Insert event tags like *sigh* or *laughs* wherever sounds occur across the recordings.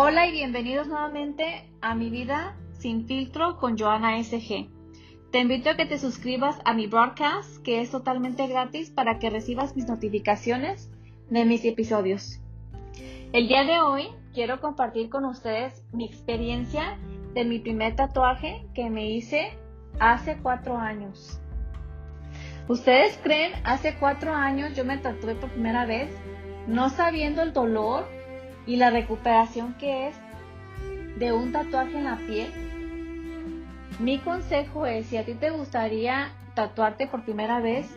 Hola y bienvenidos nuevamente a mi vida sin filtro con Joana SG. Te invito a que te suscribas a mi broadcast que es totalmente gratis para que recibas mis notificaciones de mis episodios. El día de hoy quiero compartir con ustedes mi experiencia de mi primer tatuaje que me hice hace cuatro años. ¿Ustedes creen? Hace cuatro años yo me tatué por primera vez, no sabiendo el dolor y la recuperación que es de un tatuaje en la piel. Mi consejo es, si a ti te gustaría tatuarte por primera vez,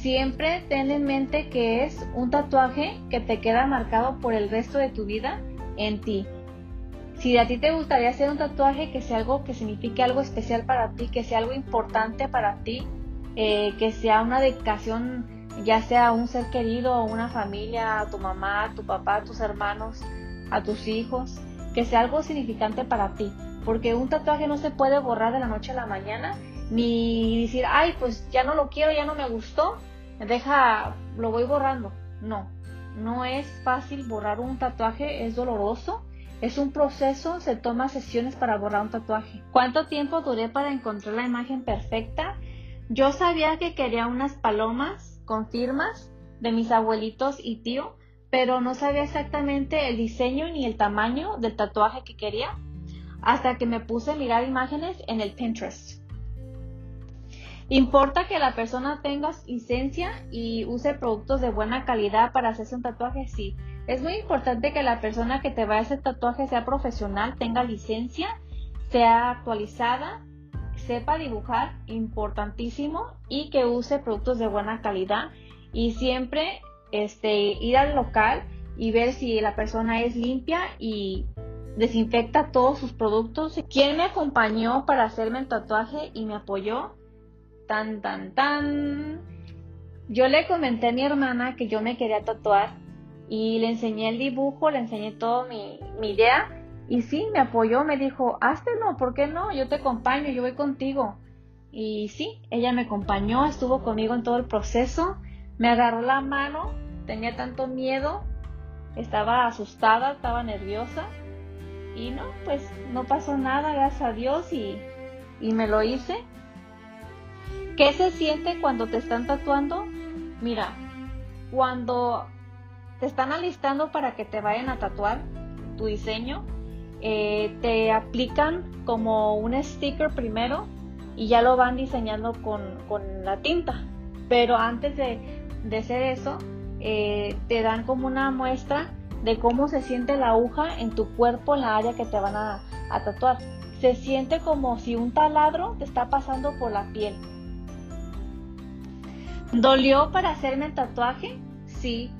siempre ten en mente que es un tatuaje que te queda marcado por el resto de tu vida en ti. Si a ti te gustaría hacer un tatuaje que sea algo que signifique algo especial para ti, que sea algo importante para ti, eh, que sea una dedicación ya sea un ser querido, una familia, a tu mamá, a tu papá, tus hermanos, a tus hijos, que sea algo significante para ti, porque un tatuaje no se puede borrar de la noche a la mañana, ni decir, ay, pues ya no lo quiero, ya no me gustó, deja, lo voy borrando. No, no es fácil borrar un tatuaje, es doloroso, es un proceso, se toma sesiones para borrar un tatuaje. ¿Cuánto tiempo duré para encontrar la imagen perfecta? Yo sabía que quería unas palomas con firmas de mis abuelitos y tío, pero no sabía exactamente el diseño ni el tamaño del tatuaje que quería hasta que me puse a mirar imágenes en el Pinterest. Importa que la persona tenga licencia y use productos de buena calidad para hacerse un tatuaje, sí. Es muy importante que la persona que te vaya a hacer tatuaje sea profesional, tenga licencia, sea actualizada sepa dibujar, importantísimo, y que use productos de buena calidad y siempre este, ir al local y ver si la persona es limpia y desinfecta todos sus productos. ¿Quién me acompañó para hacerme el tatuaje y me apoyó? Tan, tan, tan. Yo le comenté a mi hermana que yo me quería tatuar y le enseñé el dibujo, le enseñé todo mi, mi idea y sí, me apoyó, me dijo, no, ¿por qué no? Yo te acompaño, yo voy contigo. Y sí, ella me acompañó, estuvo conmigo en todo el proceso, me agarró la mano, tenía tanto miedo, estaba asustada, estaba nerviosa. Y no, pues no pasó nada, gracias a Dios, y, y me lo hice. ¿Qué se siente cuando te están tatuando? Mira, cuando te están alistando para que te vayan a tatuar tu diseño, eh, te aplican como un sticker primero y ya lo van diseñando con, la tinta. Pero antes de, hacer eso, eh, te dan como una muestra de cómo se siente la aguja en tu cuerpo, en la área que te van a, a tatuar. Se siente como si un taladro te está pasando por la piel. ¿Dolió para hacerme el tatuaje? Sí.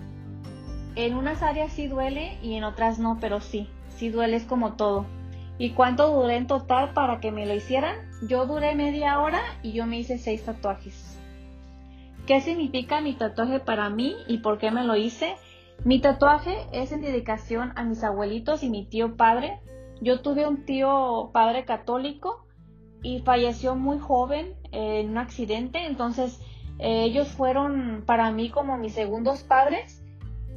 En unas áreas sí duele y en otras no, pero sí si duele es como todo. ¿Y cuánto duré en total para que me lo hicieran? Yo duré media hora y yo me hice seis tatuajes. ¿Qué significa mi tatuaje para mí y por qué me lo hice? Mi tatuaje es en dedicación a mis abuelitos y mi tío padre. Yo tuve un tío padre católico y falleció muy joven en un accidente, entonces eh, ellos fueron para mí como mis segundos padres.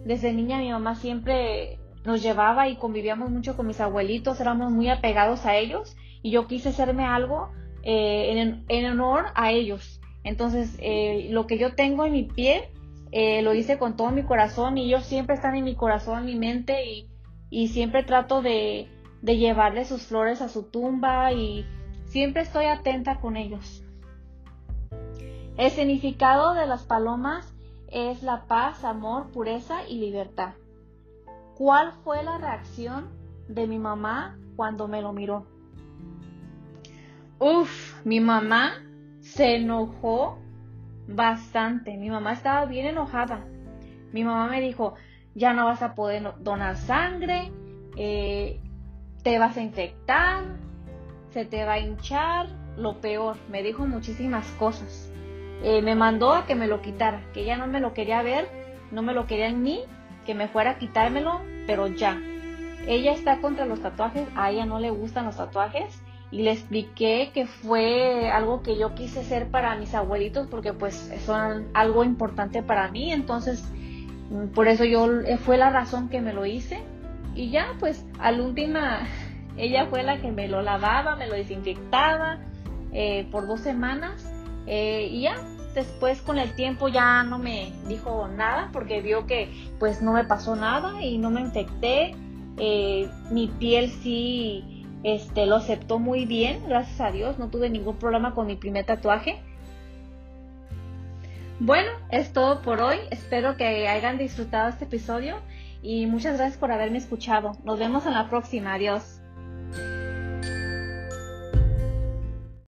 Desde niña mi mamá siempre nos llevaba y convivíamos mucho con mis abuelitos, éramos muy apegados a ellos y yo quise hacerme algo eh, en, honor a ellos. Entonces, eh, lo que yo tengo en mi piel, eh, lo hice con todo mi corazón y ellos siempre están en mi corazón, en mi mente y, siempre trato de, de llevarle sus flores a su tumba y siempre estoy atenta con ellos. El significado de las palomas es la paz, amor, pureza y libertad. ¿Cuál fue la reacción de mi mamá cuando me lo miró? Uf, mi mamá se enojó bastante. Mi mamá estaba bien enojada. Mi mamá me dijo, ya no vas a poder donar sangre, eh, te vas a infectar, se te va a hinchar, lo peor. Me dijo muchísimas cosas. Eh, me mandó a que me lo quitara, que ella no me lo quería ver, no me lo quería en mí que me fuera a quitármelo, pero ya. Ella está contra los tatuajes, a ella no le gustan los tatuajes y le expliqué que fue algo que yo quise hacer para mis abuelitos porque pues son algo importante para mí, entonces mm, por eso yo eh, fue la razón que me lo hice y ya, pues al última, *laughs* ella fue la que me lo lavaba, me lo desinfectaba eh, por dos semanas eh, y ya, después con el tiempo ya no me dijo nada porque vio que pues no me pasó nada y no me infecté. Eh, mi piel sí este, lo aceptó muy bien, gracias a Dios, no tuve ningún problema con mi primer tatuaje. Bueno, es todo por hoy. Espero que hayan disfrutado este episodio y muchas gracias por haberme escuchado. Nos vemos en la próxima. Adiós.